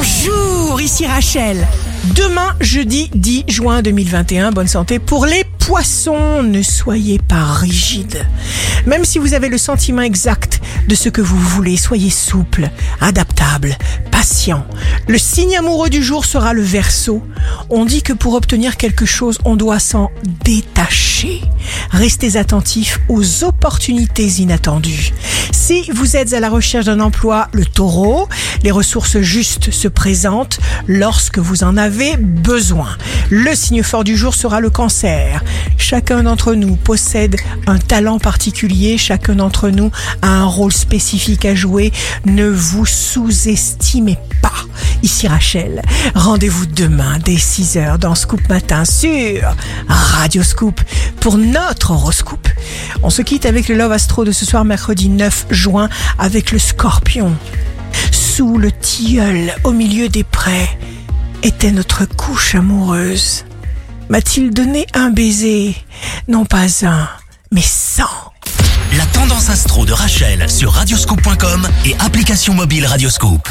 Bonjour, ici Rachel. Demain, jeudi 10 juin 2021, bonne santé pour les poissons. Ne soyez pas rigides. Même si vous avez le sentiment exact de ce que vous voulez, soyez souple, adaptable, patient. Le signe amoureux du jour sera le verso. On dit que pour obtenir quelque chose, on doit s'en détacher. Restez attentifs aux opportunités inattendues. Si vous êtes à la recherche d'un emploi, le taureau, les ressources justes se présentent lorsque vous en avez besoin. Le signe fort du jour sera le cancer. Chacun d'entre nous possède un talent particulier, chacun d'entre nous a un rôle spécifique à jouer. Ne vous sous-estimez pas. Ici Rachel, rendez-vous demain dès 6h dans Scoop Matin sur Radio Scoop pour notre horoscope. On se quitte avec le Love Astro de ce soir mercredi 9 juin avec le scorpion. Sous le tilleul, au milieu des prés, était notre couche amoureuse. M'a-t-il donné un baiser Non pas un, mais cent. La tendance astro de Rachel sur radioscope.com et application mobile Radioscope.